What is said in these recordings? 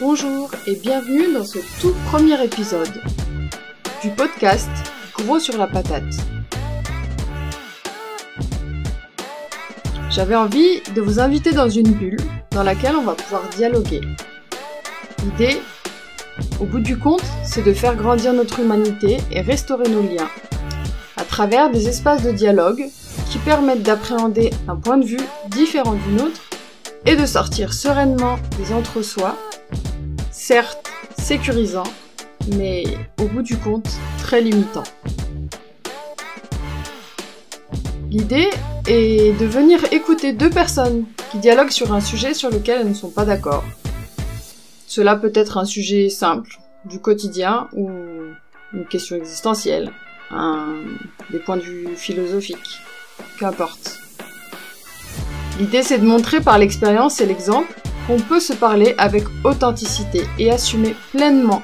Bonjour et bienvenue dans ce tout premier épisode du podcast Gros sur la patate. J'avais envie de vous inviter dans une bulle dans laquelle on va pouvoir dialoguer. L'idée, au bout du compte, c'est de faire grandir notre humanité et restaurer nos liens à travers des espaces de dialogue qui permettent d'appréhender un point de vue différent du nôtre et de sortir sereinement des entre-soi, certes sécurisant, mais au bout du compte très limitant. L'idée est de venir écouter deux personnes qui dialoguent sur un sujet sur lequel elles ne sont pas d'accord. Cela peut être un sujet simple, du quotidien ou une question existentielle, des points de vue philosophiques, qu'importe. L'idée c'est de montrer par l'expérience et l'exemple qu'on peut se parler avec authenticité et assumer pleinement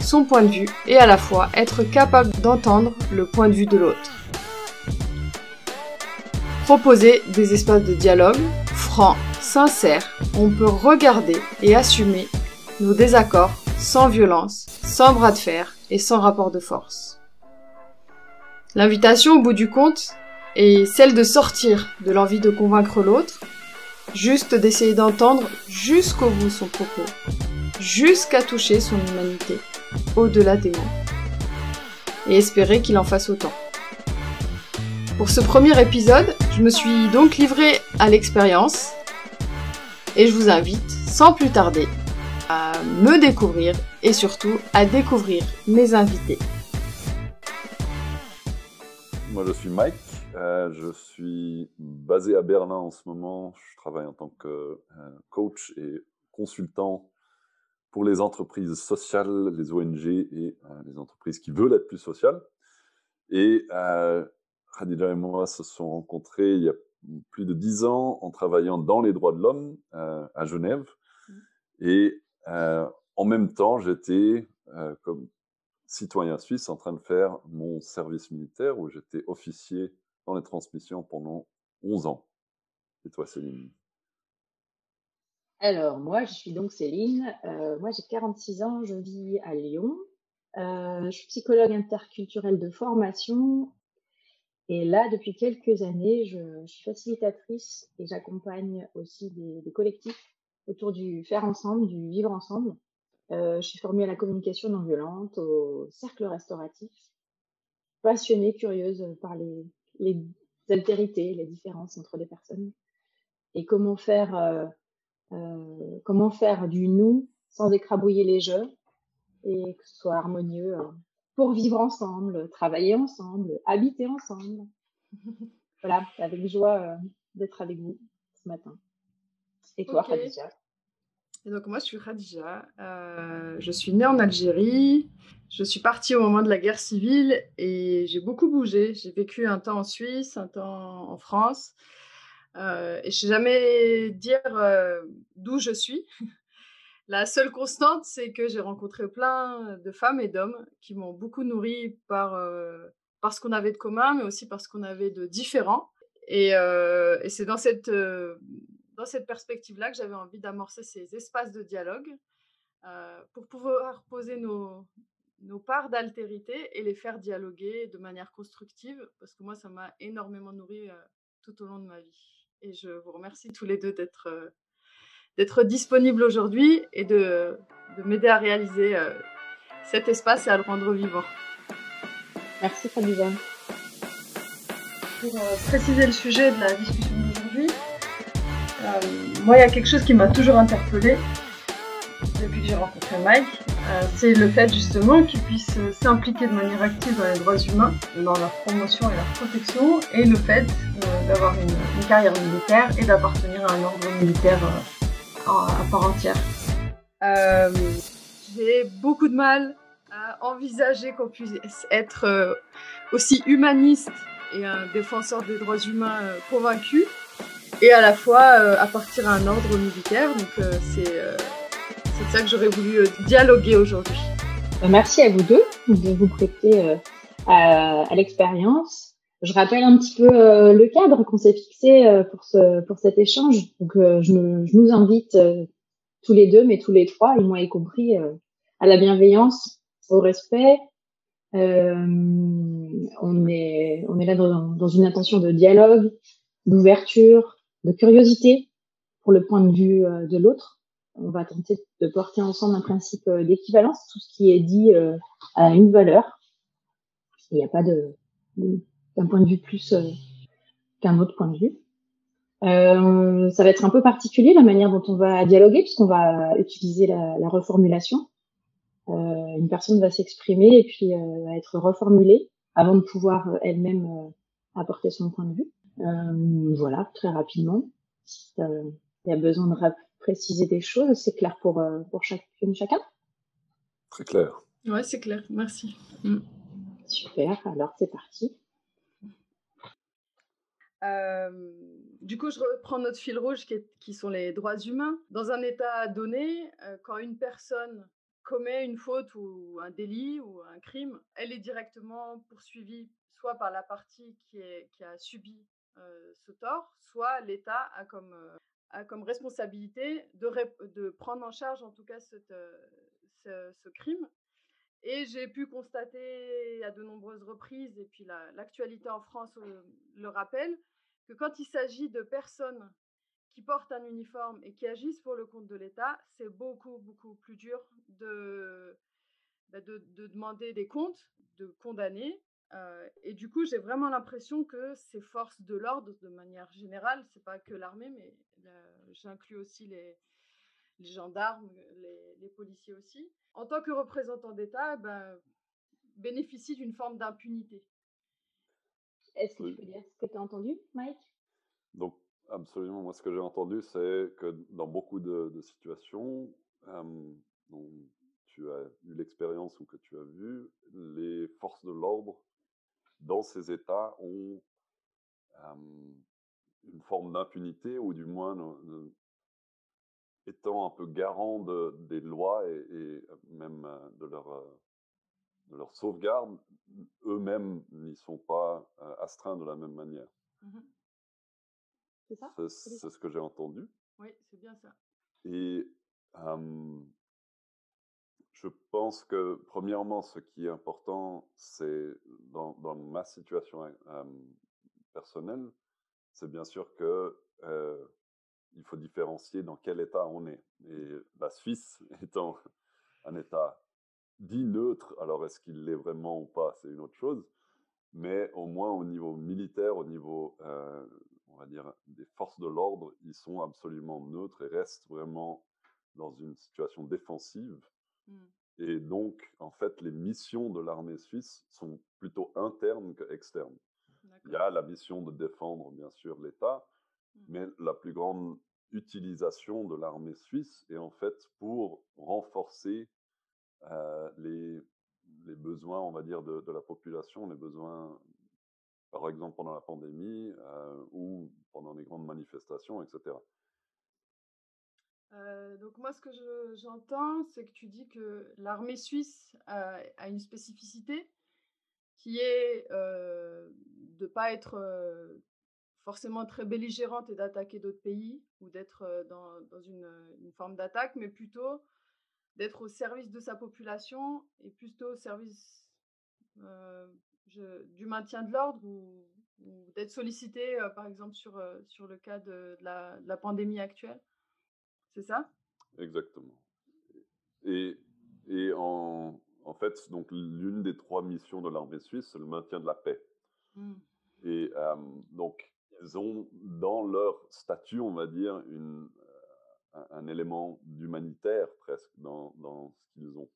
son point de vue et à la fois être capable d'entendre le point de vue de l'autre. Proposer des espaces de dialogue francs, sincères, on peut regarder et assumer nos désaccords sans violence, sans bras de fer et sans rapport de force. L'invitation au bout du compte est celle de sortir de l'envie de convaincre l'autre, juste d'essayer d'entendre jusqu'au bout son propos, jusqu'à toucher son humanité, au-delà des mots, et espérer qu'il en fasse autant. Pour ce premier épisode, je me suis donc livrée à l'expérience, et je vous invite, sans plus tarder, à me découvrir et surtout à découvrir mes invités. Moi, je suis Mike. Euh, je suis basé à Berlin en ce moment. Je travaille en tant que euh, coach et consultant pour les entreprises sociales, les ONG et euh, les entreprises qui veulent être plus sociales. Et Khadija et moi se sont rencontrés il y a plus de dix ans en travaillant dans les droits de l'homme à Genève. Mmh. Et en même temps, j'étais comme citoyen suisse en train de faire mon service militaire où j'étais officier dans les transmissions pendant 11 ans. Et toi, Céline? Alors, moi, je suis donc Céline. Euh, moi, j'ai 46 ans, je vis à Lyon. Euh, je suis psychologue interculturelle de formation. Et là, depuis quelques années, je, suis facilitatrice et j'accompagne aussi des, collectifs autour du faire ensemble, du vivre ensemble. Euh, je suis formée à la communication non violente, au cercle restauratif. Passionnée, curieuse par les, les altérités, les différences entre les personnes. Et comment faire, euh, euh, comment faire du nous sans écrabouiller les jeux et que ce soit harmonieux euh, pour vivre ensemble, travailler ensemble, habiter ensemble. voilà, avec joie euh, d'être avec vous ce matin. Et toi, okay. Khadija? Et donc moi, je suis Khadija. Euh, je suis née en Algérie. Je suis partie au moment de la guerre civile et j'ai beaucoup bougé. J'ai vécu un temps en Suisse, un temps en France. Euh, et je sais jamais dire euh, d'où je suis. La seule constante, c'est que j'ai rencontré plein de femmes et d'hommes qui m'ont beaucoup nourri par, par ce qu'on avait de commun, mais aussi par ce qu'on avait de différent. Et, c'est dans cette dans cette perspective-là que j'avais envie d'amorcer ces espaces de dialogue euh, pour pouvoir poser nos, nos parts d'altérité et les faire dialoguer de manière constructive, parce que moi, ça m'a énormément nourri euh, tout au long de ma vie. Et je vous remercie tous les deux d'être euh, d'être disponibles aujourd'hui et de, de m'aider à réaliser euh, cet espace et à le rendre vivant. Merci Fabien. Pour euh, préciser le sujet de la discussion euh, moi, il y a quelque chose qui m'a toujours interpellée depuis que j'ai rencontré Mike. Euh, c'est le fait justement qu'il puisse s'impliquer de manière active dans les droits humains, dans leur promotion et leur protection, et le fait euh, d'avoir une, une, carrière militaire et d'appartenir à un ordre militaire à part entière. J'ai beaucoup de mal à envisager qu'on puisse être aussi humaniste et un défenseur des droits humains convaincu et à la fois euh, à partir à un ordre militaire. Donc euh, c'est euh, c'est ça que j'aurais voulu dialoguer aujourd'hui. Merci à vous deux de vous prêter à, à l'expérience. Je rappelle un petit peu le cadre qu'on s'est fixé pour ce pour cet échange. Donc je, je nous invite tous les deux, mais tous les trois, et moi y compris, à la bienveillance, au respect. on est on est là dans, dans une intention de dialogue, d'ouverture, de curiosité pour le point de vue de l'autre on va tenter de porter ensemble un principe euh, d'équivalence. Tout ce qui est dit euh, a une valeur. Il n'y a pas de d'un point de vue plus euh, qu'un autre point de vue. ça va être un peu particulier la manière dont on va dialoguer puisqu'on va utiliser la, reformulation. une personne va s'exprimer et puis va être reformulée avant de pouvoir elle-même apporter son point de vue. Voilà, très rapidement. Il y a besoin de préciser des choses C'est clair pour, euh, pour chacune, chacun Très clair. Ouais, c'est clair. Merci. Mm. Super. Alors, c'est parti. Euh, du coup, je reprends notre fil rouge qui, qui, sont les droits humains. Dans un état donné, euh, quand une personne commet une faute ou un délit ou un crime, elle est directement poursuivie soit par la partie qui, est, qui a subi ce tort, soit l'État a comme a comme responsabilité de, de, prendre en charge en tout cas euh, ce, ce, crime. Et j'ai pu constater à de nombreuses reprises, et puis l'actualité en France euh, le rappelle, que quand il s'agit de personnes qui portent un uniforme et qui agissent pour le compte de l'État, c'est beaucoup, beaucoup plus dur de, bah, de, demander des comptes, de condamner. Euh, et du coup, j'ai vraiment l'impression que ces forces de l'ordre, de manière générale, c'est pas que l'armée, mais j'inclus aussi les, les gendarmes, les, les, policiers aussi, en tant que représentants d'État, ben, bénéficient d'une forme d'impunité. Est-ce que tu peux dire ce que tu as entendu, Mike? Donc, absolument. Moi, ce que j'ai entendu, c'est que dans beaucoup de, de situations, euh, dont tu as eu l'expérience ou que tu as vu, les forces de l'ordre dans ces États ont euh, une forme d'impunité ou du moins étant un peu garant de, des lois et, et, même de leur, de leur sauvegarde, eux-mêmes n'y sont pas astreints de la même manière. Mmh c'est ça? C'est ce que j'ai entendu. Oui, c'est bien ça. Et je pense que, premièrement, ce qui est important, c'est dans, ma situation euh, personnelle, c'est bien sûr que il faut différencier dans quel état on est. Et la Suisse étant un état dit neutre, alors est-ce qu'il l'est vraiment ou pas, c'est une autre chose. Mais au moins au niveau militaire, au niveau, on va dire, des forces de l'ordre, ils sont absolument neutres et restent vraiment dans une situation défensive Mmh. Et donc, en fait, les missions de l'armée suisse sont plutôt internes qu'externes. Il y a la mission de défendre, bien sûr, l'État, mmh. mais la plus grande utilisation de l'armée suisse est en fait pour renforcer euh, les, les, besoins, on va dire, de, de, la population, les besoins, par exemple, pendant la pandémie euh, ou pendant les grandes manifestations, etc. Euh, donc moi, ce que j'entends, c'est que tu dis que l'armée suisse a une spécificité qui est euh, de ne pas être euh, forcément très belligérante et d'attaquer d'autres pays ou d'être dans, une, forme d'attaque, mais plutôt d'être au service de sa population et plutôt au service du maintien de l'ordre ou, d'être sollicité, par exemple, sur, le cas de la pandémie actuelle. C'est ça? Exactement. Et, et en, en fait, donc l'une des trois missions de l'armée suisse, c'est le maintien de la paix. Mmh. Et euh, donc, ils ont dans leur statut, on va dire, une, un, un, élément d'humanitaire presque dans, dans ce qu'ils ont.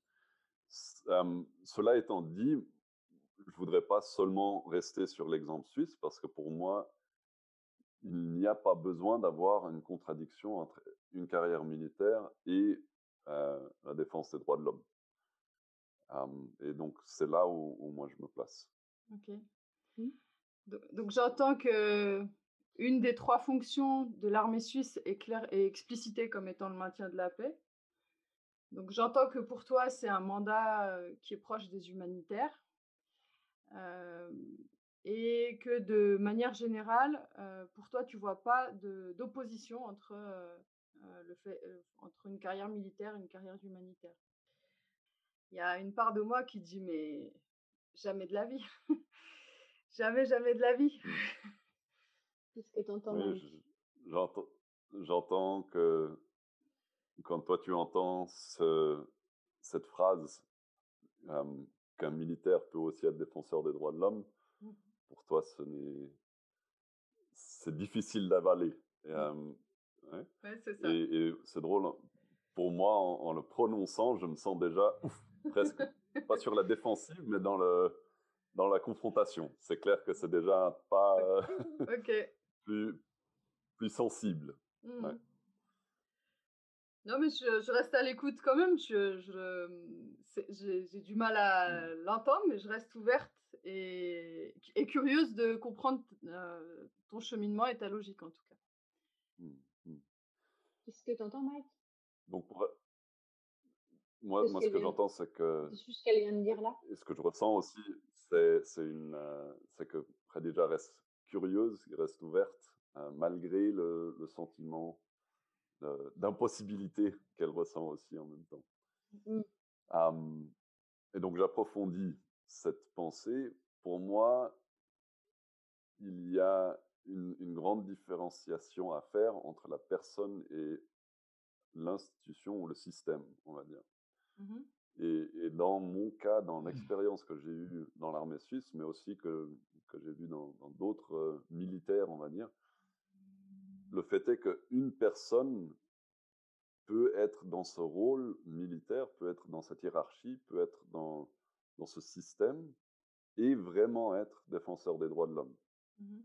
Euh, cela étant dit, je voudrais pas seulement rester sur l'exemple suisse parce que pour moi, il n'y a pas besoin d'avoir une contradiction entre une carrière militaire et euh, la défense des droits de l'homme. et donc, c'est là où, moi je me place. Ok. Mmh. Donc, j'entends que une des trois fonctions de l'armée suisse est, claire, et explicitée comme étant le maintien de la paix. Donc j'entends que pour toi, c'est un mandat qui est proche des humanitaires. Euh, et que de manière générale, pour toi, tu vois pas d'opposition entre le fait, entre une carrière militaire et une carrière humanitaire? Il y a une part de moi qui dit mais jamais de la vie. jamais, jamais de la vie. Qu'est-ce que tu entends J'entends, j'entends que quand toi tu entends cette phrase qu'un militaire peut aussi être défenseur des droits de l'homme, mmh. Pour toi ce n'est c'est difficile d'avaler. Et, mmh. c'est ça. Et, c'est drôle, hein. pour moi, en, le prononçant, je me sens déjà presque pas sur la défensive, mais dans le dans la confrontation. C'est clair que c'est déjà pas plus plus sensible. Mmh. Non, mais je, reste à l'écoute quand même. Je, j'ai, du mal à mmh. l'entendre, mais je reste ouverte et, et curieuse de comprendre euh, ton cheminement et ta logique en tout cas. Mmh, mmh. Qu'est-ce que tu entends, Mike? Donc, moi, moi ce que j'entends, c'est que. C'est juste ce qu'elle vient de dire là? Et ce que je ressens aussi, c'est, une, euh, c'est que Khadija reste curieuse, reste ouverte, euh, malgré le, le sentiment d'impossibilité qu'elle ressent aussi en même temps. Mmh. et donc j'approfondis cette pensée. Pour moi, il y a une, grande différenciation à faire entre la personne et l'institution ou le système, on va dire. Mmh et, dans mon cas, dans mmh. l'expérience que j'ai eue dans l'armée suisse, mais aussi que, que j'ai vu dans d'autres militaires, on va dire, le fait est qu'une personne peut être dans ce rôle militaire, peut être dans cette hiérarchie, peut être dans, dans ce système et vraiment être défenseur des droits de l'homme. Mmh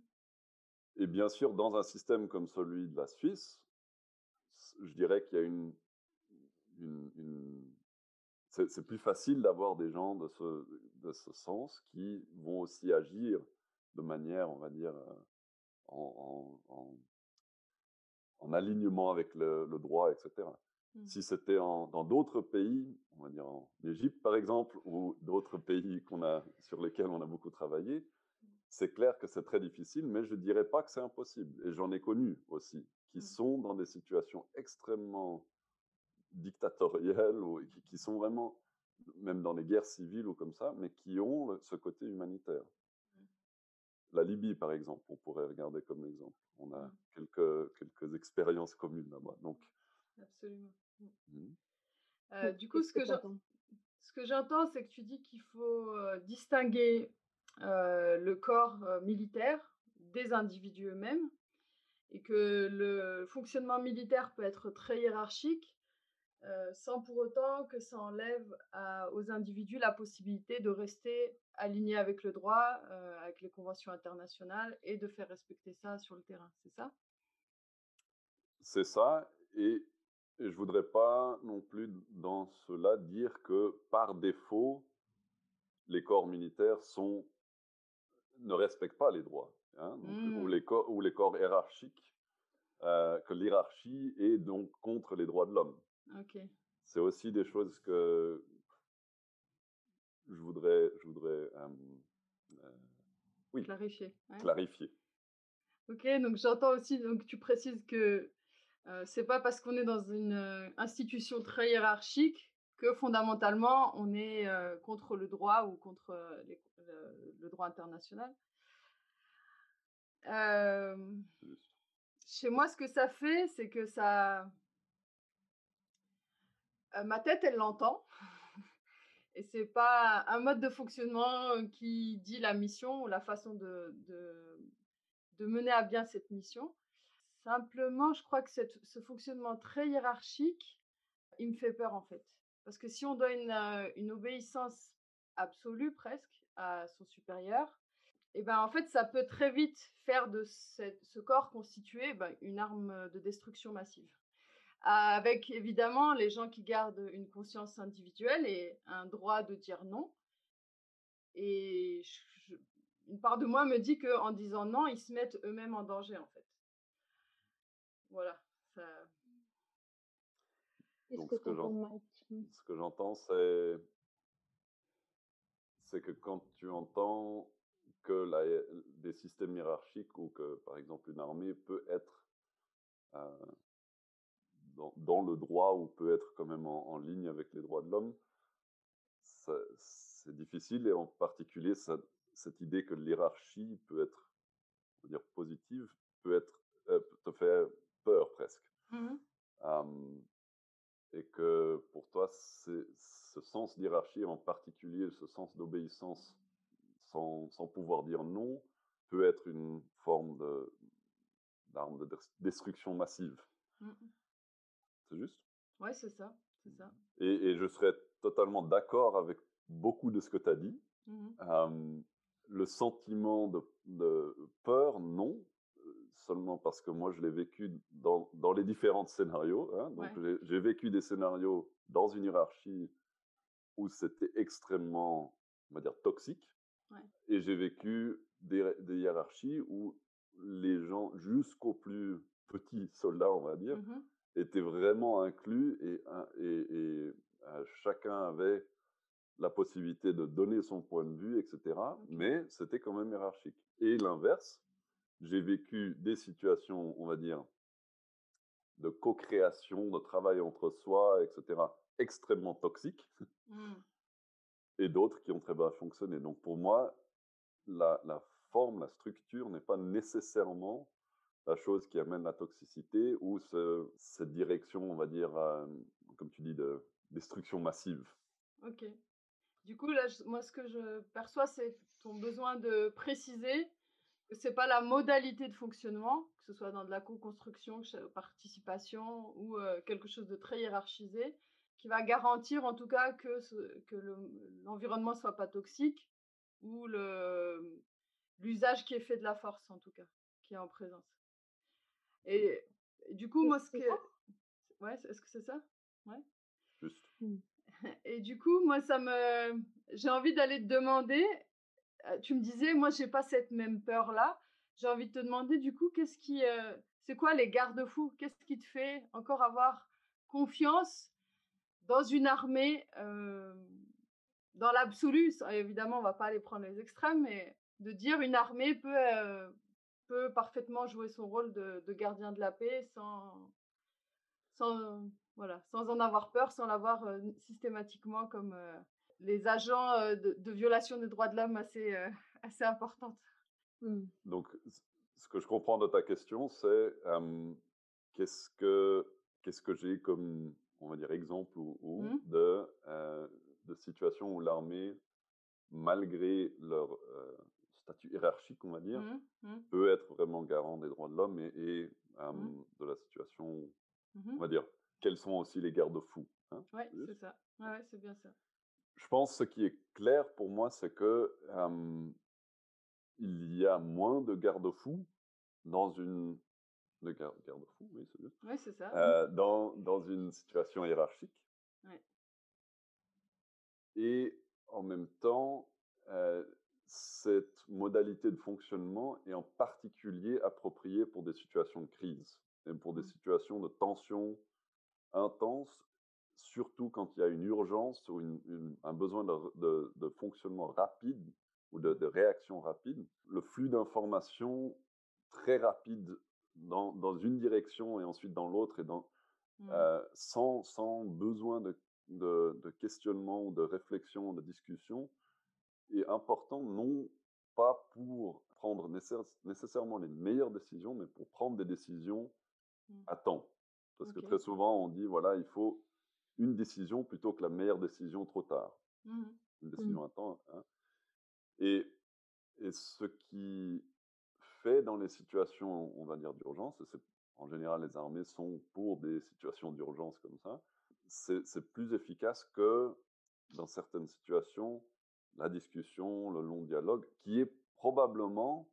et bien sûr, dans un système comme celui de la Suisse, je dirais qu'il y a une... une, c'est plus facile d'avoir des gens de ce, de ce sens qui vont aussi agir de manière, on va dire, euh, en, en en alignement avec le, droit, etc. Mmh. Si c'était dans d'autres pays, on va dire en Égypte par exemple, ou d'autres pays qu'on a, sur lesquels on a beaucoup travaillé, mmh. c'est clair que c'est très difficile, mais je ne dirais pas que c'est impossible. Et j'en ai connu aussi, qui mmh. sont dans des situations extrêmement dictatoriales, ou qui, qui, sont vraiment, même dans les guerres civiles ou comme ça, mais qui ont ce côté humanitaire. La Libye, par exemple, on pourrait regarder comme exemple. On a mmh. quelques, quelques expériences communes là-bas. Donc... Absolument. Mmh. Mmh. Euh, du coup, ce que j'entends, ce que j'entends, c'est que tu dis qu'il faut euh, distinguer euh, le corps militaire des individus eux-mêmes et que le fonctionnement militaire peut être très hiérarchique sans pour autant que ça enlève aux individus la possibilité de rester alignés avec le droit, avec les conventions internationales et de faire respecter ça sur le terrain. C'est ça? C'est ça. Et, je ne voudrais pas non plus dans cela dire que par défaut, les corps militaires sont, ne respectent pas les droits, hein, ou, mmh. les corps, ou les corps hiérarchiques, que l'hierarchie est donc contre les droits de l'homme. C'est aussi des choses que je voudrais, je voudrais oui, clarifier. clarifier. Ok, donc j'entends aussi, donc tu précises que euh, c'est pas parce qu'on est dans une institution très hiérarchique que fondamentalement on est contre le droit ou contre le, droit international. chez moi, ce que ça fait, c'est que ça, ma tête, elle l'entend. Et c'est pas un mode de fonctionnement qui dit la mission ou la façon de, de, mener à bien cette mission. Simplement, je crois que ce fonctionnement très hiérarchique, il me fait peur en fait. Parce que si on doit une, une obéissance absolue presque à son supérieur, et eh ben en fait ça peut très vite faire de ce corps constitué ben, une arme de destruction massive avec évidemment les gens qui gardent une conscience individuelle et un droit de dire non. Et une part de moi me dit qu'en disant non, ils se mettent eux-mêmes en danger en fait. Voilà. Donc, ce que j'entends, c'est c'est que quand tu entends que la, des systèmes hiérarchiques ou que, par exemple, une armée peut être euh, dans, le droit ou peut être quand même en, ligne avec les droits de l'homme, c'est difficile et en particulier cette idée que l'hierarchie peut être, on va dire, positive, peut être, euh, te fait peur presque. Mmh et que pour toi, ce sens d'hierarchie, en particulier ce sens d'obéissance sans, sans, pouvoir dire non, peut être une forme d'arme de, destruction massive. Mmh c'est juste? Ouais, c'est ça. C'est ça. Et, et, je serais totalement d'accord avec beaucoup de ce que tu as dit. Mmh le sentiment de, de, peur, non, seulement parce que moi je l'ai vécu dans, dans, les différents scénarios. Hein. Donc j'ai vécu des scénarios dans une hiérarchie où c'était extrêmement, on va dire, toxique. Et j'ai vécu des, des, hiérarchies où les gens, jusqu'aux plus petits soldats, on va dire, mmh étaient vraiment inclus et, et, et euh, chacun avait la possibilité de donner son point de vue, etc. Mais c'était quand même hiérarchique. Et l'inverse, j'ai vécu des situations, on va dire, de co-création, de travail entre soi, etc., extrêmement toxiques, mmh. et d'autres qui ont très bien fonctionné. Donc pour moi, la, forme, la structure n'est pas nécessairement la chose qui amène la toxicité ou cette direction, on va dire, euh, comme tu dis, de destruction massive. Ok. Du coup, là, moi, ce que je perçois, c'est ton besoin de préciser c'est pas la modalité de fonctionnement, que ce soit dans de la co-construction, participation ou euh, quelque chose de très hiérarchisé, qui va garantir en tout cas que, que l'environnement ne soit pas toxique ou l'usage qui est fait de la force en tout cas, qui est en présence. Et, du coup, moi, ce que... Ouais, est-ce que c'est ça? Ouais. Juste. Mmh. Et du coup, moi, ça me, j'ai envie d'aller te demander. Euh, tu me disais, moi, j'ai pas cette même peur-là. J'ai envie de te demander, du coup, qu'est-ce qui, euh, c'est quoi les garde-fous? Qu'est-ce qui te fait encore avoir confiance dans une armée euh, dans l'absolu? Évidemment, on va pas aller prendre les extrêmes, mais de dire une armée peut peut parfaitement jouer son rôle de, de gardien de la paix sans sans voilà, sans en avoir peur, sans l'avoir systématiquement comme les agents euh, de, violation des droits de l'homme assez, assez importantes. Mmh. Donc, ce que je comprends de ta question, c'est qu'est-ce que qu'est-ce que j'ai comme, on va dire, exemple ou, mmh. de, de situations où l'armée, malgré leur statut hiérarchique, on va dire, mmh, peut être vraiment garant des droits de l'homme et, et de la situation, on va dire, quels sont aussi les garde-fous. Hein, oui, c'est ça. Ouais, c'est bien ça. Je pense que ce qui est clair pour moi, c'est que il y a moins de garde-fous dans une de garde, oui, c'est. Oui, ça. Euh, dans, dans une situation hiérarchique. Ouais. Et en même temps, euh, cette modalité de fonctionnement est en particulier appropriée pour des situations de crise et pour des mmh. situations de tension intense, surtout quand il y a une urgence ou un besoin de, de, fonctionnement rapide ou de, réaction rapide. Le flux d'informations très rapide dans, dans, une direction et ensuite dans l'autre et dans, mmh. euh, sans, sans, besoin de, de, questionnement ou de réflexion, de discussion, est important non pas pour prendre nécessairement les meilleures décisions, mais pour prendre des décisions mmh. à temps. Parce que très souvent, on dit, voilà, il faut une décision plutôt que la meilleure décision trop tard. Mmh une décision à temps. Hein. Et, et ce qui fait dans les situations, on va dire, d'urgence, en général, les armées sont pour des situations d'urgence comme ça, c'est plus efficace que dans certaines situations, la discussion, le long dialogue, qui est probablement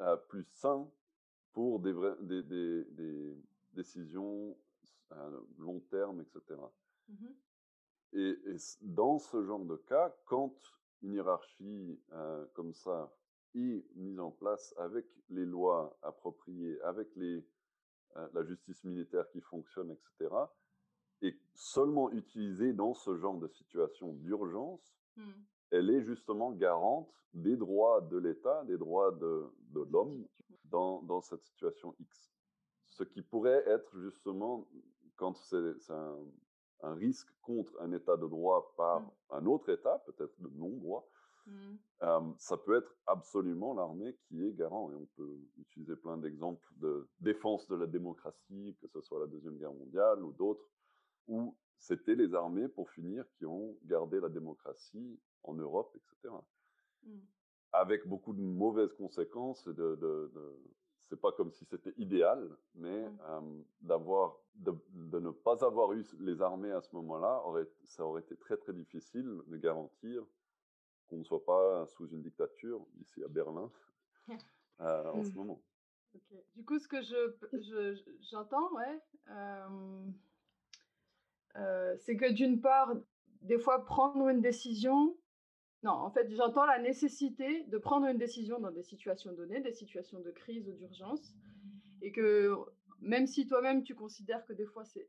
euh, plus sain pour des, vrais, des, des, décisions à long terme, etc. Mmh et, dans ce genre de cas, quand une hiérarchie euh, comme ça est mise en place avec les lois appropriées, avec les, euh, la justice militaire qui fonctionne, etc., et seulement utilisée dans ce genre de situation d'urgence, mmh. elle est justement garante des droits de l'État, des droits de, de l'homme dans, dans cette situation X ce qui pourrait être justement, quand c'est un, un, risque contre un état de droit par mmh. un autre état, peut-être de non-droit, mmh. ça peut être absolument l'armée qui est garant. Et on peut utiliser plein d'exemples de défense de la démocratie, que ce soit la Deuxième Guerre mondiale ou d'autres, où c'était les armées, pour finir, qui ont gardé la démocratie en Europe, etc. Mmh. Avec beaucoup de mauvaises conséquences. De, de, de c'est pas comme si c'était idéal, mais mmh. d'avoir, de, ne pas avoir eu les armées à ce moment-là, aurait, ça aurait été très très difficile de garantir qu'on ne soit pas sous une dictature ici à Berlin euh, en ce mmh. moment. Du coup, ce que je, j'entends, ouais, euh, c'est que d'une part, des fois, prendre une décision, non, en fait, j'entends la nécessité de prendre une décision dans des situations données, des situations de crise ou d'urgence, et que même si toi-même tu considères que des fois, c'est,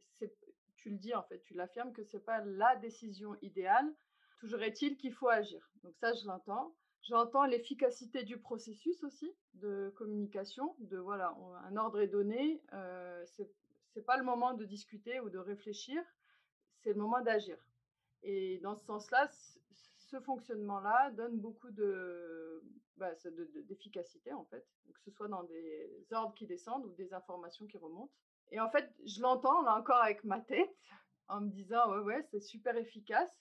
tu le dis en fait, tu l'affirmes que c'est pas la décision idéale, toujours est-il qu'il faut agir. Donc ça, je l'entends. J'entends l'efficacité du processus aussi de communication, de voilà, un ordre est donné, euh, c'est pas le moment de discuter ou de réfléchir, c'est le moment d'agir. Et dans ce sens-là, ce fonctionnement-là donne beaucoup de, bah, d'efficacité en fait, que ce soit dans des ordres qui descendent ou des informations qui remontent. Et en fait, je l'entends là encore avec ma tête en me disant ouais ouais c'est super efficace.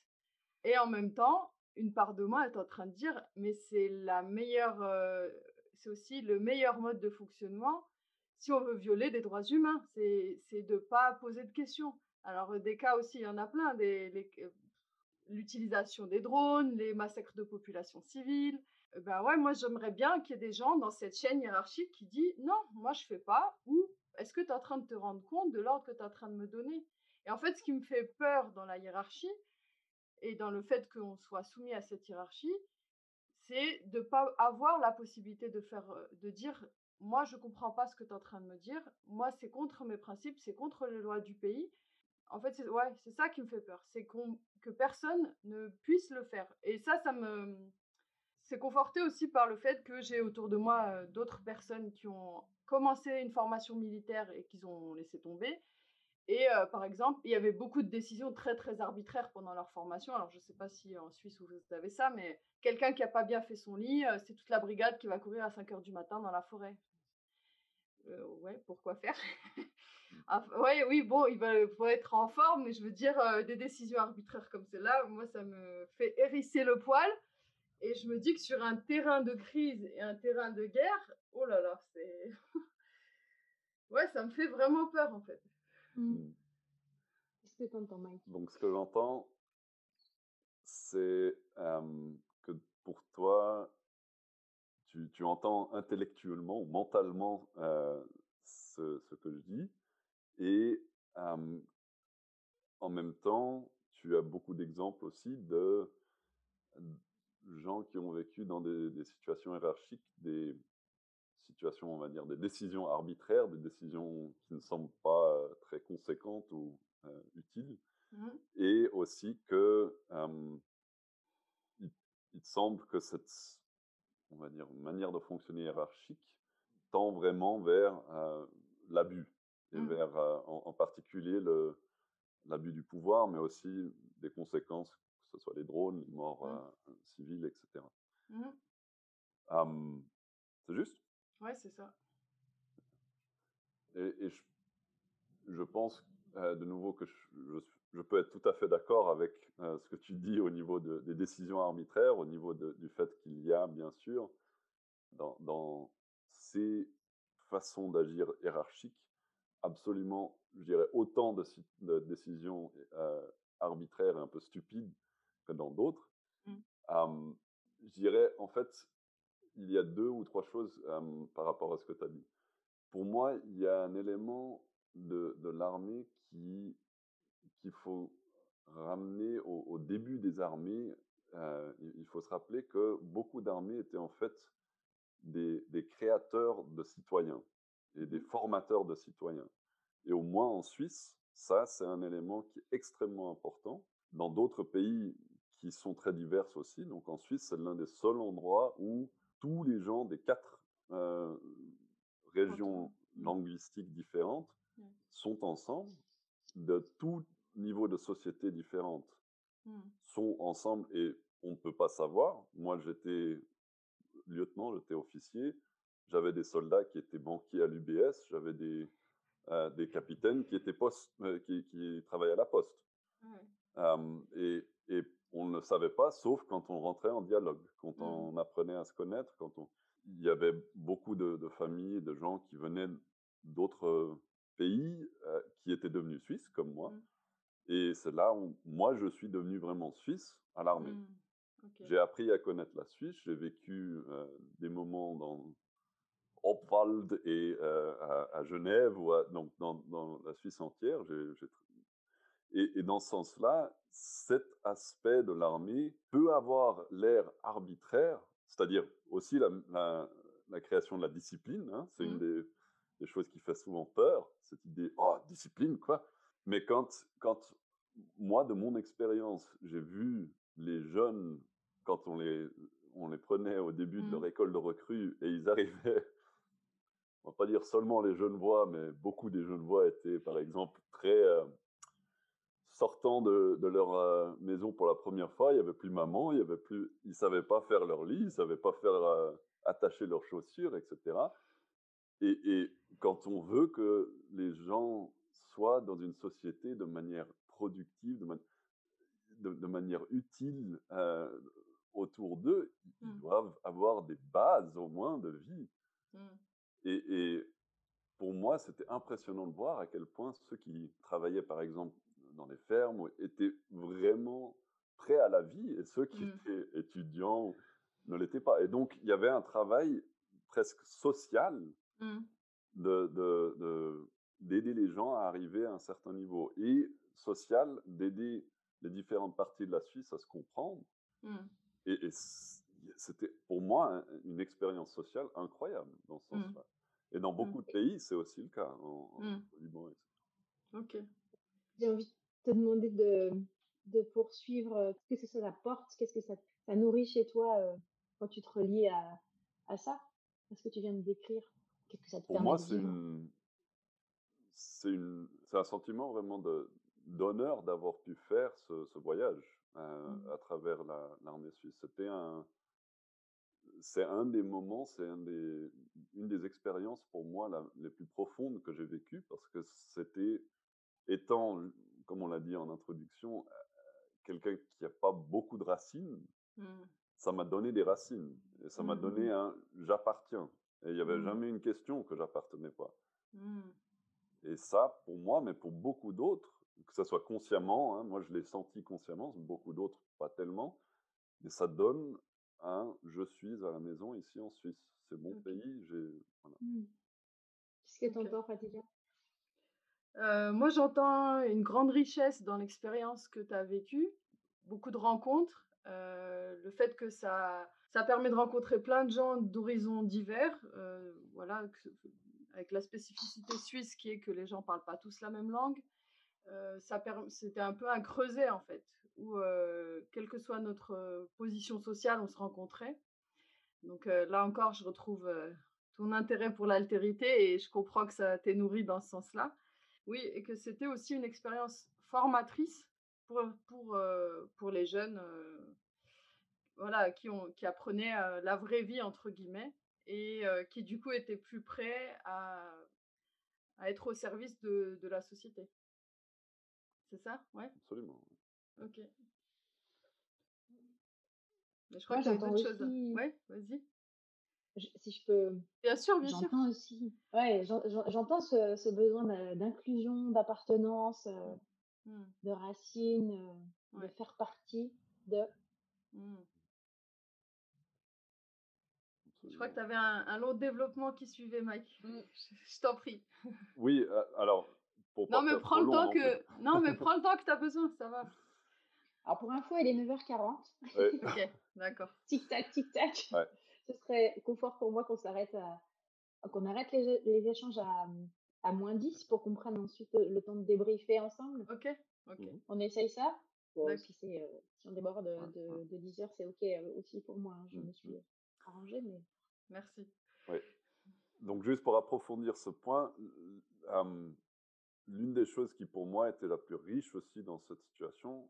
Et en même temps, une part de moi est en train de dire mais c'est la meilleure, euh, c'est aussi le meilleur mode de fonctionnement si on veut violer des droits humains, c'est de pas poser de questions. Alors, des cas aussi, il y en a plein, l'utilisation des drones, les massacres de populations civiles. Eh ben ouais, moi, j'aimerais bien qu'il y ait des gens dans cette chaîne hiérarchique qui disent non, moi, je fais pas, ou est-ce que tu es en train de te rendre compte de l'ordre que tu es en train de me donner? Et en fait, ce qui me fait peur dans la hiérarchie et dans le fait qu'on soit soumis à cette hiérarchie, c'est de pas avoir la possibilité de faire, de dire moi, je comprends pas ce que tu es en train de me dire. Moi, c'est contre mes principes, c'est contre les lois du pays. En fait, c'est ouais, c'est ça qui me fait peur, c'est que personne ne puisse le faire. Et ça, ça me c'est conforté aussi par le fait que j'ai autour de moi d'autres personnes qui ont commencé une formation militaire et qui ont laissé tomber. Et par exemple, il y avait beaucoup de décisions très très arbitraires pendant leur formation. Alors je ne sais pas si en Suisse vous avez ça, mais quelqu'un qui n'a pas bien fait son lit, c'est toute la brigade qui va courir à 5 heures du matin dans la forêt. Ouais, pourquoi faire? Ouais, oui, bon, il va, faut être en forme, mais je veux dire, euh, des décisions arbitraires comme celle-là, moi, ça me fait hérisser le poil. Et je me dis que sur un terrain de crise et un terrain de guerre, oh là là, c'est. ouais, ça me fait vraiment peur, en fait. Qu'est-ce que entends, Mike? Donc, ce que j'entends, c'est que pour toi, tu, entends intellectuellement ou mentalement euh, ce, que je dis, et en même temps, tu as beaucoup d'exemples aussi de gens qui ont vécu dans des, situations hiérarchiques, des situations, on va dire, des décisions arbitraires, des décisions qui ne semblent pas très conséquentes ou euh, utiles, mmh. et aussi que il, il, semble que cette on va dire, manière de fonctionner hiérarchique tend vraiment vers euh, l'abus, et mmh. vers euh, en, particulier l'abus du pouvoir, mais aussi des conséquences, que ce soit les drones, les morts mmh. euh, civiles, etc. Mmh. c'est juste? Ouais, c'est ça. Et, je, je, pense de nouveau que je, je, peux être tout à fait d'accord avec ce que tu dis au niveau de, des décisions arbitraires, au niveau du fait qu'il y a, bien sûr, dans, dans ces façons d'agir hiérarchiques, absolument, je dirais, autant de, de décisions arbitraires et un peu stupides que dans d'autres. Mmh. je dirais, en fait, il y a deux ou trois choses par rapport à ce que tu as dit. Pour moi, il y a un élément de, de l'armée qui qu'il faut ramener au, début des armées. Euh, il faut se rappeler que beaucoup d'armées étaient en fait des, des, créateurs de citoyens et des mmh. formateurs de citoyens. Et au moins en Suisse, ça, c'est un élément qui est extrêmement important. Dans d'autres pays qui sont très divers aussi, donc en Suisse, c'est l'un des seuls endroits où tous les gens des quatre euh, régions mmh. linguistiques différentes sont ensemble, de tout niveau de société différentes mmh. sont ensemble et on ne peut pas savoir. Moi, j'étais lieutenant, j'étais officier, j'avais des soldats qui étaient banquiers à l'UBS, j'avais des, euh, des capitaines qui, étaient poste, euh, qui, qui, travaillaient à la poste. et, et, on ne le savait pas, sauf quand on rentrait en dialogue, quand mmh. on apprenait à se connaître, quand on... il y avait beaucoup de, de familles, de gens qui venaient d'autres pays euh, qui étaient devenus suisses, comme moi. Mmh. Et c'est là où moi, je suis devenu vraiment suisse à l'armée. Mmh. J'ai appris à connaître la Suisse. J'ai vécu euh, des moments dans Opwald et euh, à, Genève, ou donc dans, dans, la Suisse entière. Et, et, dans ce sens-là, cet aspect de l'armée peut avoir l'air arbitraire, c'est-à-dire aussi la, la, la, création de la discipline. Hein, c'est une mmh. des, des, choses qui fait souvent peur, cette idée, oh, discipline, quoi. Mais quand, quand moi, de mon expérience, j'ai vu les jeunes, quand on les, on les prenait au début de leur mmh. école de recrues et ils arrivaient, on va pas dire seulement les jeunes voix, mais beaucoup des jeunes voix étaient, par exemple, très euh, sortant de, de leur euh, maison pour la première fois, il y avait plus maman, il y avait plus, ils savaient pas faire leur lit, ils savaient pas faire euh, attacher leurs chaussures, etc. Et, et, quand on veut que les gens soient dans une société de manière productive, de, de, manière utile euh, autour d'eux, ils mmh. doivent avoir des bases au moins de vie. Mmh. Et, et, pour moi, c'était impressionnant de voir à quel point ceux qui travaillaient, par exemple, dans les fermes, étaient vraiment prêts à la vie, et ceux qui mmh. étaient étudiants ne l'étaient pas. Et donc, il y avait un travail presque social de, de, d'aider les gens à arriver à un certain niveau et social d'aider les différentes parties de la Suisse à se comprendre. Mmh. Et, c'était pour moi une expérience sociale incroyable dans ce mmh. sens-là. Et dans beaucoup de pays, c'est aussi le cas, en, mmh. Liban, etc. Ok. J'ai envie de te demander de, de poursuivre. Euh, qu'est-ce que ça apporte Qu'est-ce que ça, ça, nourrit chez toi euh, quand tu te relis à, à ça? Qu'est-ce que tu viens de décrire? Qu'est-ce que ça te Pour moi, c'est une, c'est un sentiment vraiment d'honneur d'avoir pu faire ce, voyage euh, mmh. à travers l'armée suisse. C'était un, c'est un des moments, c'est un des, une des expériences pour moi les plus profondes que j'ai vécues parce que c'était, étant, comme on l'a dit en introduction, quelqu'un qui n'a pas beaucoup de racines, mmh. ça m'a donné des racines et ça m'a mmh. donné un j'appartiens. Et il n'y avait jamais une question que j'appartenais pas. Et ça, pour moi, mais pour beaucoup d'autres, que ce soit consciemment, hein, moi je l'ai senti consciemment, beaucoup d'autres pas tellement, mais ça donne un je suis à la maison ici en Suisse. C'est mon pays. J'ai, voilà. Mmh. Qu'est-ce que tu entends, Fatiga euh, Moi, j'entends une grande richesse dans l'expérience que tu as vécue, beaucoup de rencontres, euh, le fait que ça, ça permet de rencontrer plein de gens d'horizons divers, euh, voilà, avec la spécificité suisse qui est que les gens parlent pas tous la même langue. Euh, c'était un peu un creuset en fait, où quelle que soit notre position sociale, on se rencontrait. Donc là encore, je retrouve ton intérêt pour l'altérité et je comprends que ça t'ait nourri dans ce sens-là. Oui, et que c'était aussi une expérience formatrice pour, pour, pour les jeunes voilà, qui, ont, qui apprenaient la vraie vie, entre guillemets, et qui du coup était plus prêt à, à être au service de, de la société. C'est ça? Ouais Absolument. Ok. Mais je crois que d'autres choses. Ouais, vas-y. Si je peux. Bien sûr, bien sûr. J'entends aussi. Ouais, j'entends ce, ce, besoin d'inclusion, d'appartenance, mmh. de racines, de faire partie de. Mmh. Je crois que tu avais un, un, long développement qui suivait, Mike. Mm. Je, t'en prie. Oui, euh, alors, pour non, mais prends le temps que... non, mais prends le temps que tu as besoin, ça va. Alors, pour info, elle est 9h40. ok, d'accord. Tic-tac, tic-tac. Ouais. Ce serait confort pour moi qu'on s'arrête à... qu'on arrête les, les échanges à, à, moins 10 pour qu'on prenne ensuite le temps de débriefer ensemble. Ok, ok. Mhm. On essaye ça si, euh, si, on déborde de, de, 10 heures, c'est ok euh, aussi pour moi. Hein. Je me suis arrangée, mais Merci. Oui. donc, juste pour approfondir ce point, l'une des choses qui pour moi était la plus riche aussi dans cette situation,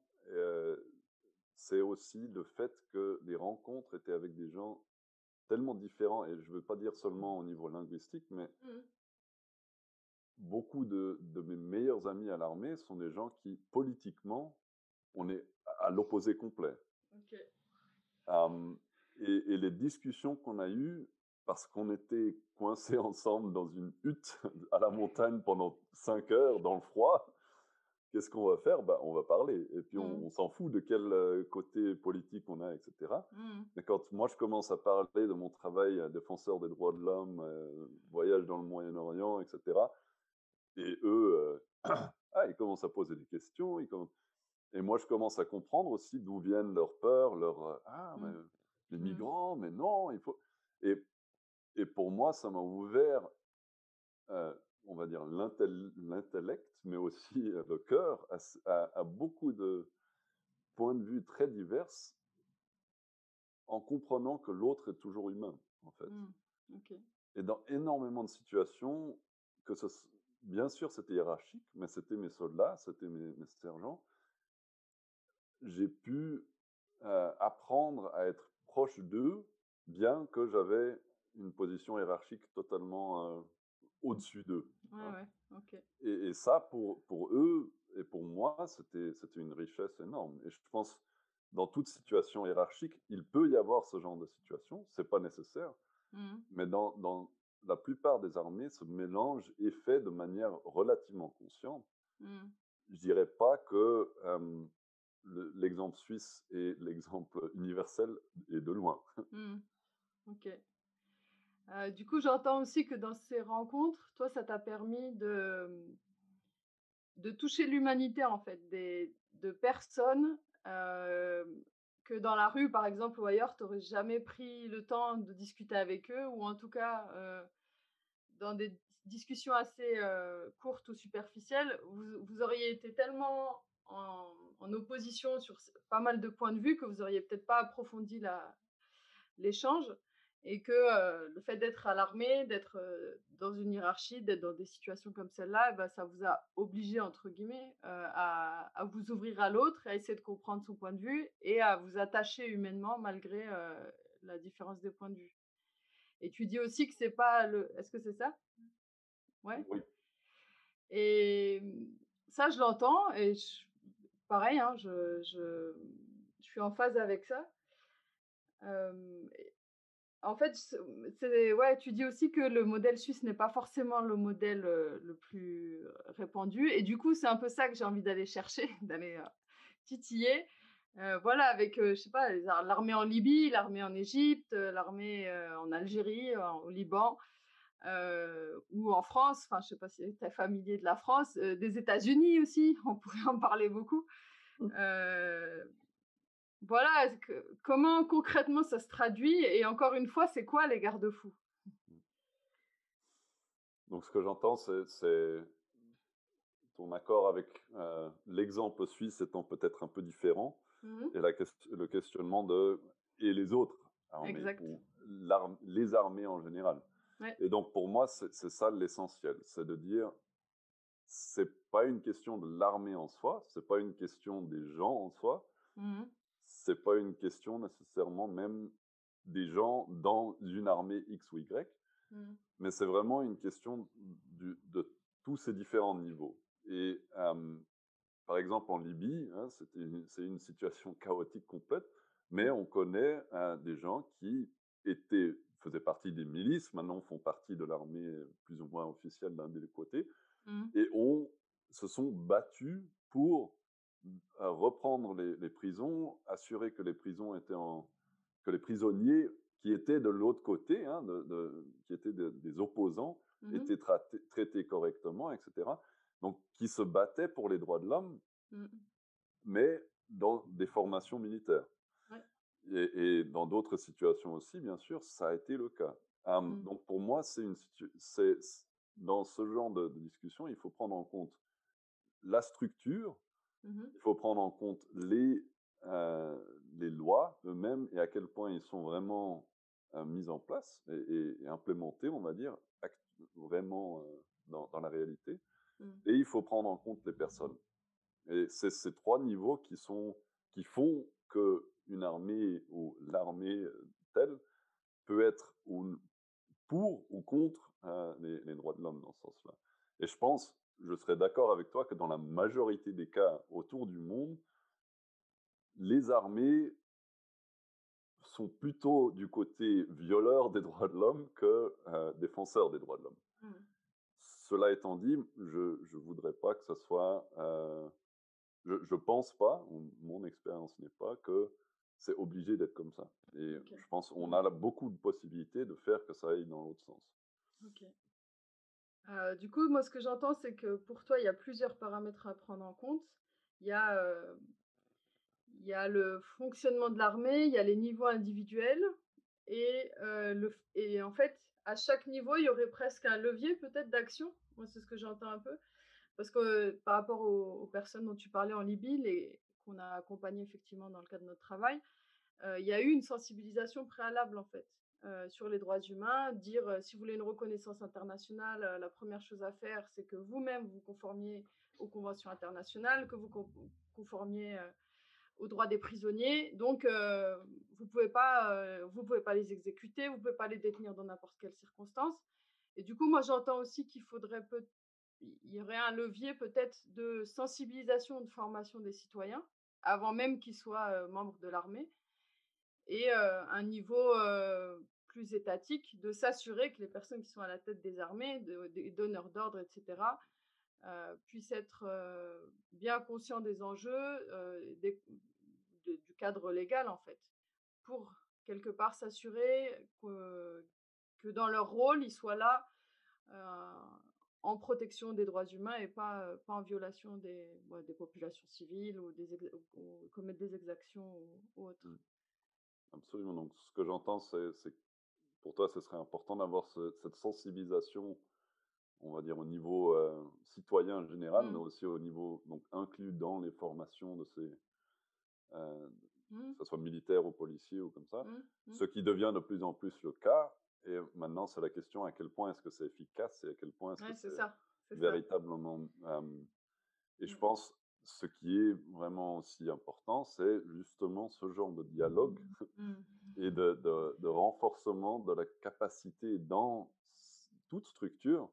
c'est aussi le fait que les rencontres étaient avec des gens tellement différents, et je ne veux pas dire seulement au niveau linguistique, mais mmh. beaucoup de, mes meilleurs amis à l'armée sont des gens qui, politiquement, on est à l'opposé complet. et, les discussions qu'on a eues, parce qu'on était coincés ensemble dans une hutte à la montagne pendant cinq heures dans le froid, Qu'est-ce qu'on va faire? Bah, On va parler. Et puis, on, mmh. s'en fout de quel euh, côté politique on a, etc. Mmh. Mais quand moi, je commence à parler de mon travail à défenseur des droits de l'homme, euh, voyage dans le Moyen-Orient, etc., et eux, euh, ah, ils commencent à poser des questions. Ils Et moi, je commence à comprendre aussi d'où viennent leurs peurs, leurs ah, mmh. les migrants, mais non, il faut. Et, et pour moi, ça m'a ouvert on va dire, l'intellect, mais aussi le cœur, à, beaucoup de points de vue très divers, en comprenant que l'autre est toujours humain, en fait. Mmh, Et dans énormément de situations, que ce, bien sûr, c'était hiérarchique, mais c'était mes soldats, c'était mes, sergents, j'ai pu apprendre à être proche d'eux, bien que j'avais une position hiérarchique totalement au-dessus d'eux. Hein. et, ça, pour, pour eux et pour moi, c'était une richesse énorme. Et je pense, dans toute situation hiérarchique, il peut y avoir ce genre de situation. C'est pas nécessaire. Mmh. Mais dans, dans, la plupart des armées, ce mélange est fait de manière relativement consciente. Mmh. Je dirais pas que l'exemple suisse est l'exemple universel et de loin. Mmh. Ok. Euh, du coup, j'entends aussi que dans ces rencontres, toi, ça t'a permis de, toucher l'humanité, en fait, de personnes euh, que dans la rue, par exemple, ou ailleurs, tu n'aurais jamais pris le temps de discuter avec eux, ou en tout cas, euh, dans des discussions assez courtes ou superficielles, vous, vous, auriez été tellement en, en, opposition sur pas mal de points de vue que vous auriez peut-être pas approfondi l'échange et que le fait d'être à l'armée, d'être dans une hiérarchie, d'être dans des situations comme celle-là, ben, ça vous a obligé, entre guillemets, à, à, vous ouvrir à l'autre, à essayer de comprendre son point de vue et à vous attacher humainement malgré la différence des points de vue. Et tu dis aussi que c'est pas le... Est-ce que c'est ça? Ouais. Oui. Et mmh, ça, je l'entends et pareil, hein, je, je, je, suis en phase avec ça. En fait, c'est ouais, tu dis aussi que le modèle suisse n'est pas forcément le modèle le plus répandu, et du coup, c'est un peu ça que j'ai envie d'aller chercher, d'aller titiller. voilà, avec, je sais pas, l'armée en Libye, l'armée en Égypte, l'armée en Algérie, au Liban, ou en France. Enfin, je sais pas si tu es familier de la France, des États-Unis aussi, on pourrait en parler beaucoup. Mmh voilà, comment concrètement ça se traduit et encore une fois, c'est quoi les garde-fous? Donc ce que j'entends, c'est ton accord avec euh, l'exemple suisse étant peut-être un peu différent mmh. et la, le questionnement de et les autres armées, les armées en général. Et donc pour moi, c'est ça l'essentiel, c'est de dire c'est pas une question de l'armée en soi, c'est pas une question des gens en soi, mmh c'est pas une question nécessairement même des gens dans une armée X ou Y, mmh. mais c'est vraiment une question de tous ces différents niveaux. Et par exemple, en Libye, hein, c'est une situation chaotique complète, mais on connaît hein, des gens qui étaient, faisaient partie des milices, maintenant font partie de l'armée plus ou moins officielle d'un des côtés, mmh. et on, se sont battus pour reprendre les, prisons, assurer que les prisons étaient en, que les prisonniers qui étaient de l'autre côté, hein, de, qui étaient des opposants, mmh étaient traités correctement, etc. Donc, qui se battaient pour les droits de l'homme, mmh. mais dans des formations militaires. Et, dans d'autres situations aussi, bien sûr, ça a été le cas. Mmh. Donc, pour moi, c'est une c'est dans ce genre de, de discussion, il faut prendre en compte la structure, Mmh il faut prendre en compte les, les lois eux-mêmes et à quel point ils sont vraiment mise en place et, implémentée, on va dire, vraiment dans, la réalité. Mmh. Et il faut prendre en compte les personnes. Et c'est ces trois niveaux qui, sont, qui font qu'une armée ou l'armée telle peut être pour ou contre les, les, droits de l'homme dans ce sens-là. Et je pense, je serais d'accord avec toi que dans la majorité des cas autour du monde, les armées sont plutôt du côté violeur des droits de l'homme que euh, défenseur des droits de l'homme. Mmh. Cela étant dit, je ne voudrais pas que ce soit... Euh, je ne pense pas, mon expérience n'est pas, que c'est obligé d'être comme ça. Et je pense qu'on a beaucoup de possibilités de faire que ça aille dans l'autre sens. Ok. Euh, du coup, moi, ce que j'entends, c'est que pour toi, il y a plusieurs paramètres à prendre en compte. Il y a il y a le fonctionnement de l'armée, il y a les niveaux individuels, et, le, et en fait, à chaque niveau, il y aurait presque un levier peut-être d'action. Moi, c'est ce que j'entends un peu. Parce que par rapport aux, personnes dont tu parlais en Libye, et qu'on a accompagnées effectivement dans le cadre de notre travail, il y a eu une sensibilisation préalable en fait sur les droits humains. Dire si vous voulez une reconnaissance internationale, la première chose à faire, c'est que vous-même vous conformiez aux conventions internationales, que vous conformiez aux droits des prisonniers. Donc, euh, vous ne pouvez, pas, euh, pouvez pas les exécuter, vous ne pouvez pas les détenir dans n'importe quelle circonstance. Et du coup, moi, j'entends aussi qu'il faudrait peut il y aurait un levier peut-être de sensibilisation, de formation des citoyens, avant même qu'ils soient euh, membres de l'armée, et un niveau plus étatique de s'assurer que les personnes qui sont à la tête des armées, des donneurs d'ordre, etc., puissent être bien conscients des enjeux, du cadre légal en fait, pour quelque part s'assurer que, dans leur rôle, ils soient là en protection des droits humains et pas, en violation des, des populations civiles ou, des des exactions ou, autres. Mmh. Absolument. Donc, ce que j'entends, c'est que pour toi, ce serait important d'avoir cette sensibilisation on va dire, au niveau euh, citoyen général, mais mmh. aussi au niveau donc, inclus dans les formations de ces, euh, mmh. que ce soit militaire ou policier ou comme ça, mmh. ce qui devient de plus en plus le cas. Et maintenant, c'est la question à quel point est-ce que c'est efficace et à quel point est-ce que c'est véritablement. et je pense ce qui est vraiment aussi important, c'est justement ce genre de dialogue et de, de, renforcement de la capacité dans toute structure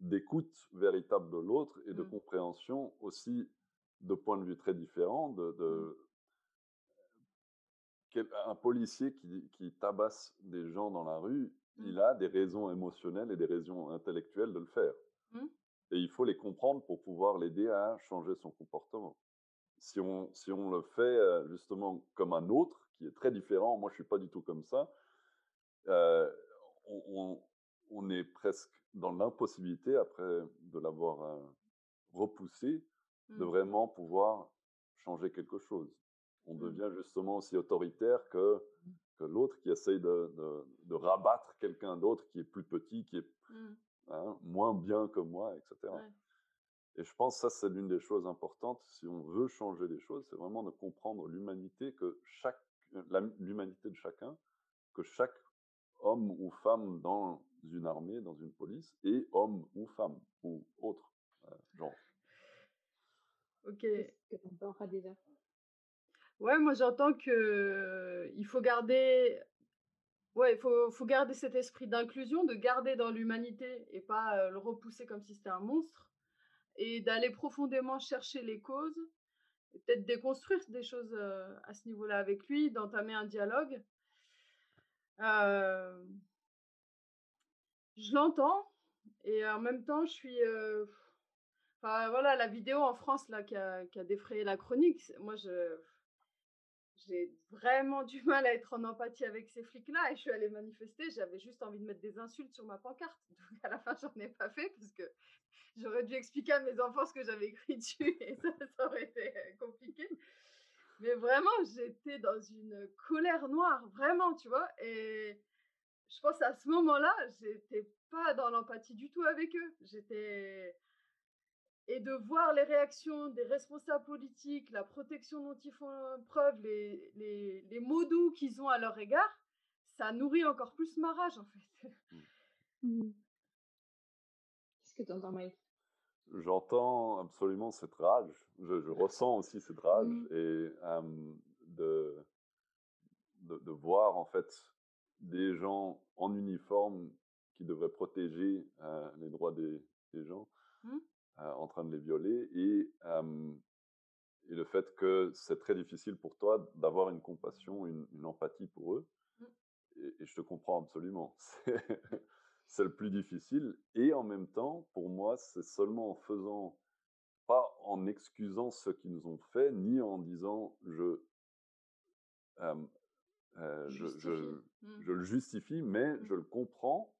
d'écoute véritable de l'autre et de mmh. compréhension aussi de points de vue très différents. De, mmh. un policier qui, qui, tabasse des gens dans la rue, mmh. il a des raisons émotionnelles et des raisons intellectuelles de le faire. Et il faut les comprendre pour pouvoir l'aider à changer son comportement. Si on, si on le fait justement comme un autre, qui est très différent, moi je suis pas du tout comme ça, euh, on, on est presque dans l'impossibilité, après de l'avoir euh, repoussé, de mmh. vraiment pouvoir changer quelque chose. On mmh. devient justement aussi autoritaire que, mmh. que l'autre qui essaye de, de, rabattre quelqu'un d'autre qui est plus petit, qui est hein, moins bien que moi, etc. Et je pense que ça, c'est l'une des choses importantes. Si on veut changer les choses, c'est vraiment de comprendre l'humanité, que chaque, l'humanité de chacun, que chaque homme ou femme dans une armée, dans une police, et homme ou femme, ou autre euh, genre. Ok. Ouais, moi j'entends que il faut garder, ouais, il faut, faut, garder cet esprit d'inclusion, de garder dans l'humanité et pas le repousser comme si c'était un monstre, et d'aller profondément chercher les causes, peut-être déconstruire des choses à ce niveau-là avec lui, d'entamer un dialogue. Euh, je l'entends et en même temps, je suis. Enfin, voilà, la vidéo en France là qui a, qui a défrayé la chronique. Moi, je j'ai vraiment du mal à être en empathie avec ces flics-là et je suis allée manifester. J'avais juste envie de mettre des insultes sur ma pancarte. Donc à la fin, j'en ai pas fait parce que j'aurais dû expliquer à mes enfants ce que j'avais écrit dessus et ça, ça aurait été compliqué. Mais vraiment, j'étais dans une colère noire, vraiment, tu vois. Et je pense à ce moment-là, j'étais pas dans l'empathie du tout avec eux. J'étais et de voir les réactions des responsables politiques, la protection dont ils font preuve, les, les, les mots doux qu'ils ont à leur égard, ça nourrit encore plus ma rage en fait. Mmh. Qu'est-ce que tu entends, Mike? J'entends absolument cette rage. Je, je, ressens aussi cette rage Mmh. et de, de, de voir en fait des gens en uniforme qui devraient protéger euh, les droits des, des gens Mmh. Euh, en train de les violer et, et le fait que c'est très difficile pour toi d'avoir une compassion, une, une, empathie pour eux. Mmh. Et, et je te comprends absolument. C'est le plus difficile. Et en même temps, pour moi, c'est seulement en faisant, pas en excusant ce qu'ils nous ont fait, ni en disant je, euh, euh, je, je, Mmh. je, le justifie, mais je le comprends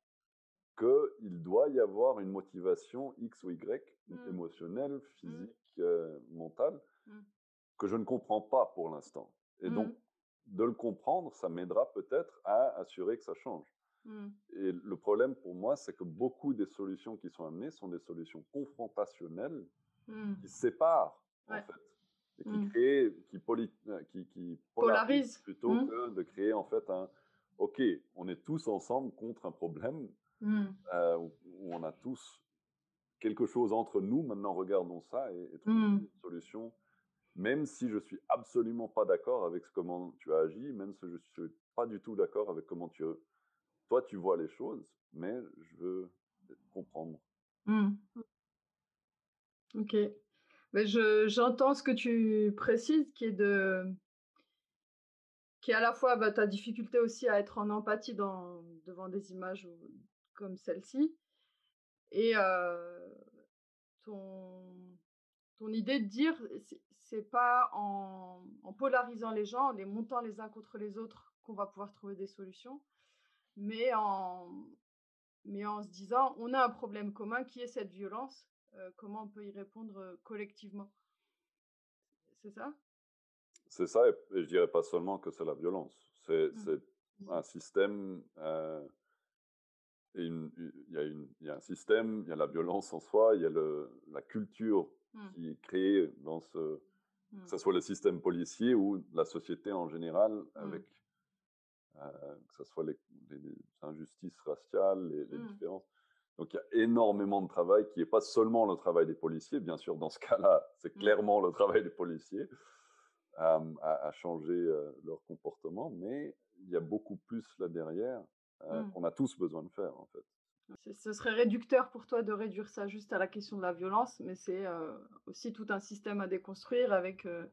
qu'il doit y avoir une motivation X ou Y, Mmh. émotionnelle, physique, euh, mentale, Mmh. que je ne comprends pas pour l'instant. Et donc, Mmh. de le comprendre, ça m'aidera peut-être à assurer que ça change. Mmh. Et le problème pour moi, c'est que beaucoup des solutions qui sont amenées sont des solutions confrontationnelles Mmh. qui séparent, Ouais. en fait, et qui Mmh. créent, qui, poli- euh, qui, qui Polarise. polarisent plutôt Mmh. que de créer en fait un OK, on est tous ensemble contre un problème Mmh. euh, où on a tous quelque chose entre nous. Maintenant, regardons ça et, et trouvons Mmh. une solution. Même si je suis absolument pas d'accord avec comment tu as agi, même si je suis pas du tout d'accord avec comment tu, toi tu vois les choses, mais je veux comprendre. Mmh. Ok. Mais je, j'entends ce que tu précises, qui est de, qui est à la fois bah, ta difficulté aussi à être en empathie dans, devant des images comme celle-ci, et ton, ton idée de dire, c'est, pas en, en polarisant les gens, en les montant les uns contre les autres, qu'on va pouvoir trouver des solutions, mais en, mais en se disant, on a un problème commun qui est cette violence, euh, comment on peut y répondre collectivement? C'est ça? C'est ça, et, je dirais pas seulement que c'est la violence. C'est, Mm. c'est un système. euh, et il y, a une- il y a un système, il y a la violence en soi, il y a le, la culture Mm. qui est créée dans ce, Mm. que ce soit le système policier ou la société en général, Mm. avec euh, que ce soit les, les injustices raciales, les, les différences. Donc il y a énormément de travail qui n'est pas seulement le travail des policiers, bien sûr, dans ce cas-là, c'est clairement le travail des policiers euh, à, à changer euh, leur comportement, mais il y a beaucoup plus là derrière euh, Mm. qu'on a tous besoin de faire, en fait. C'est- Ce serait réducteur pour toi de réduire ça juste à la question de la violence, mais c'est euh, aussi tout un système à déconstruire avec euh,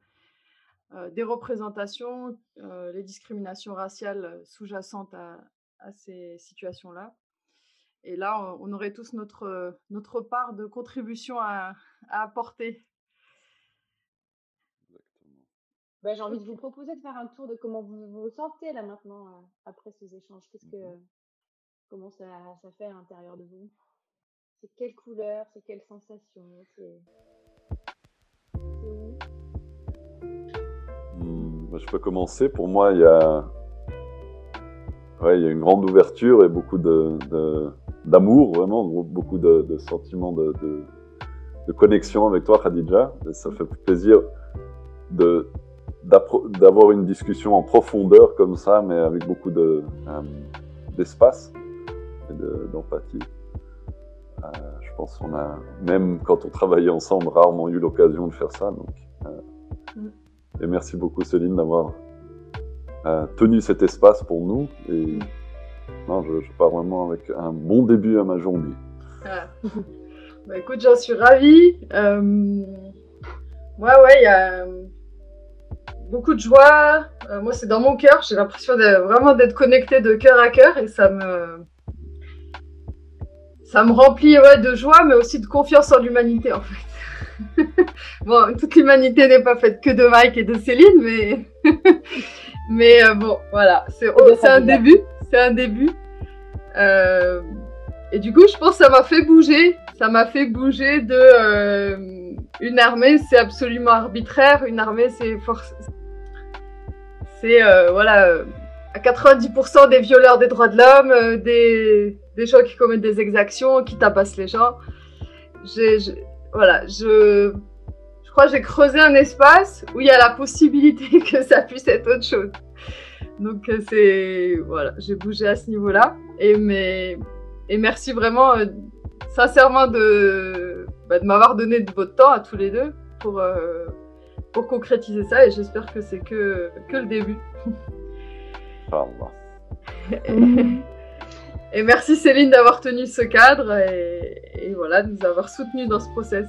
des représentations, les discriminations raciales sous-jacentes à, à ces situations-là. Et là, on, on aurait tous notre, notre part de contribution à, à apporter. Exactement. Bah, j'ai envie de vous proposer de faire un tour de comment vous vous sentez là maintenant euh, après ces échanges. Qu'est-ce que, Mhm. comment ça, ça fait à l'intérieur de vous? C'est quelle couleur? C'est quelle sensation? C'est c'est où? Hmm, bah, je peux commencer. Pour moi, il y a, ouais, il y a une grande ouverture et beaucoup de, d'amour, vraiment, beaucoup de, de sentiments de, de, de connexion avec toi, Khadija. Et ça fait plaisir de, d'avoir une discussion en profondeur comme ça, mais avec beaucoup de, euh, d'espace et de- d'empathie. Euh, je pense qu'on a, même quand on travaillait ensemble, rarement eu l'occasion de faire ça. Donc, euh, Mm. et merci beaucoup Céline d'avoir euh, tenu cet espace pour nous. Et non, je, je pars vraiment avec un bon début à ma journée. Voilà. Bah, écoute, j'en suis ravie. Euh, Ouais, ouais, il y a beaucoup de joie. Euh, moi, c'est dans mon cœur. J'ai l'impression vraiment d'être connectée de cœur à cœur et ça me, ça me remplit de joie, mais aussi de confiance en l'humanité, en fait. bon, toute l'humanité n'est pas faite que de Mike et de Céline, mais, mais euh, bon, voilà, c'est oh, c'est un début, c'est un début. Euh, et du coup, je pense que ça m'a fait bouger. Ça m'a fait bouger de euh, une armée, c'est absolument arbitraire. Une armée, c'est force. C'est euh, voilà, euh, à 90% des violeurs des droits de l'homme, des, des gens qui commettent des exactions, qui tabassent les gens. Voilà, je, je crois que j'ai creusé un espace où il y a la possibilité que ça puisse être autre chose. Donc c'est voilà, j'ai bougé à ce niveau-là. Et mais et merci vraiment sincèrement de, bah, de m'avoir donné de votre temps à tous les deux pour pour concrétiser ça. Et j'espère que c'est que que le début. Et merci Céline d'avoir tenu ce cadre et, voilà, de nous avoir soutenus dans ce process.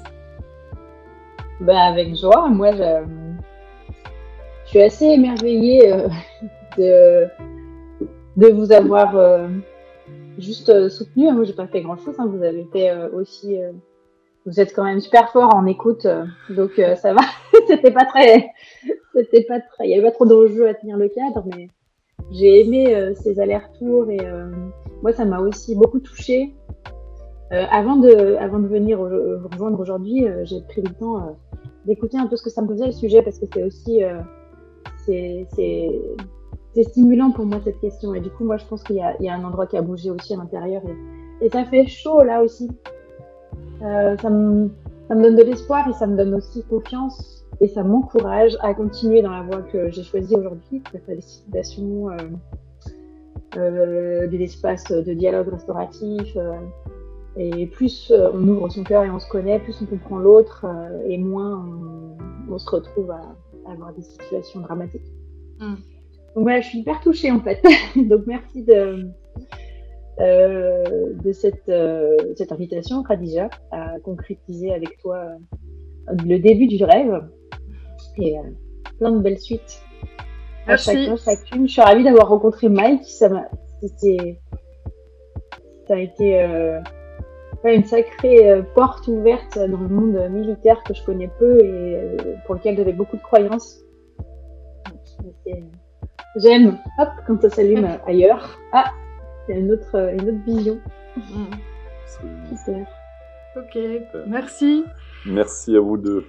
Ben, avec joie. Moi, je, suis assez émerveillée euh, de, de vous avoir euh, juste euh, soutenu. Moi, j'ai pas fait grand chose. Hein. Vous avez fait aussi. vous êtes quand même super fort en écoute, donc ça va. c'était pas très, c'était pas très. Il y avait pas trop d'enjeux à tenir le cadre, mais j'ai aimé euh, ces allers-retours et euh, moi, ça m'a aussi beaucoup touchée. Euh, avant, de, avant de venir vous rejoindre aujourd'hui, j'ai pris le temps d'écouter un peu ce que ça me faisait le sujet parce que c'est aussi c'est stimulant pour moi cette question. Et du coup, moi, je pense qu'il y, a un endroit qui a bougé aussi à l'intérieur et, ça fait chaud là aussi. ça, me, ça me donne de l'espoir et ça me donne aussi confiance et ça m'encourage à continuer dans la voie que j'ai choisie aujourd'hui, la facilitation euh, euh, des espaces de dialogue restauratif. Euh, et plus euh, on ouvre son cœur et on se connaît, plus on comprend l'autre euh, et moins on, se retrouve à, à, avoir des situations dramatiques. Mm. Donc voilà, je suis hyper touchée en fait. Donc merci de, de cette, cette invitation, Khadija, à concrétiser avec toi le début du rêve et euh, plein de belles suites. Merci. chacune. Je suis ravie d'avoir rencontré Mike. Ça m'a, ça a été euh, une sacrée euh, porte ouverte dans le monde militaire que je connais peu et pour lequel j'avais beaucoup de croyances. J'aime, hop, quand ça s'allume ailleurs. Ah, il y a une autre, une autre vision. Mm. Super. Ok, merci. Merci à vous deux.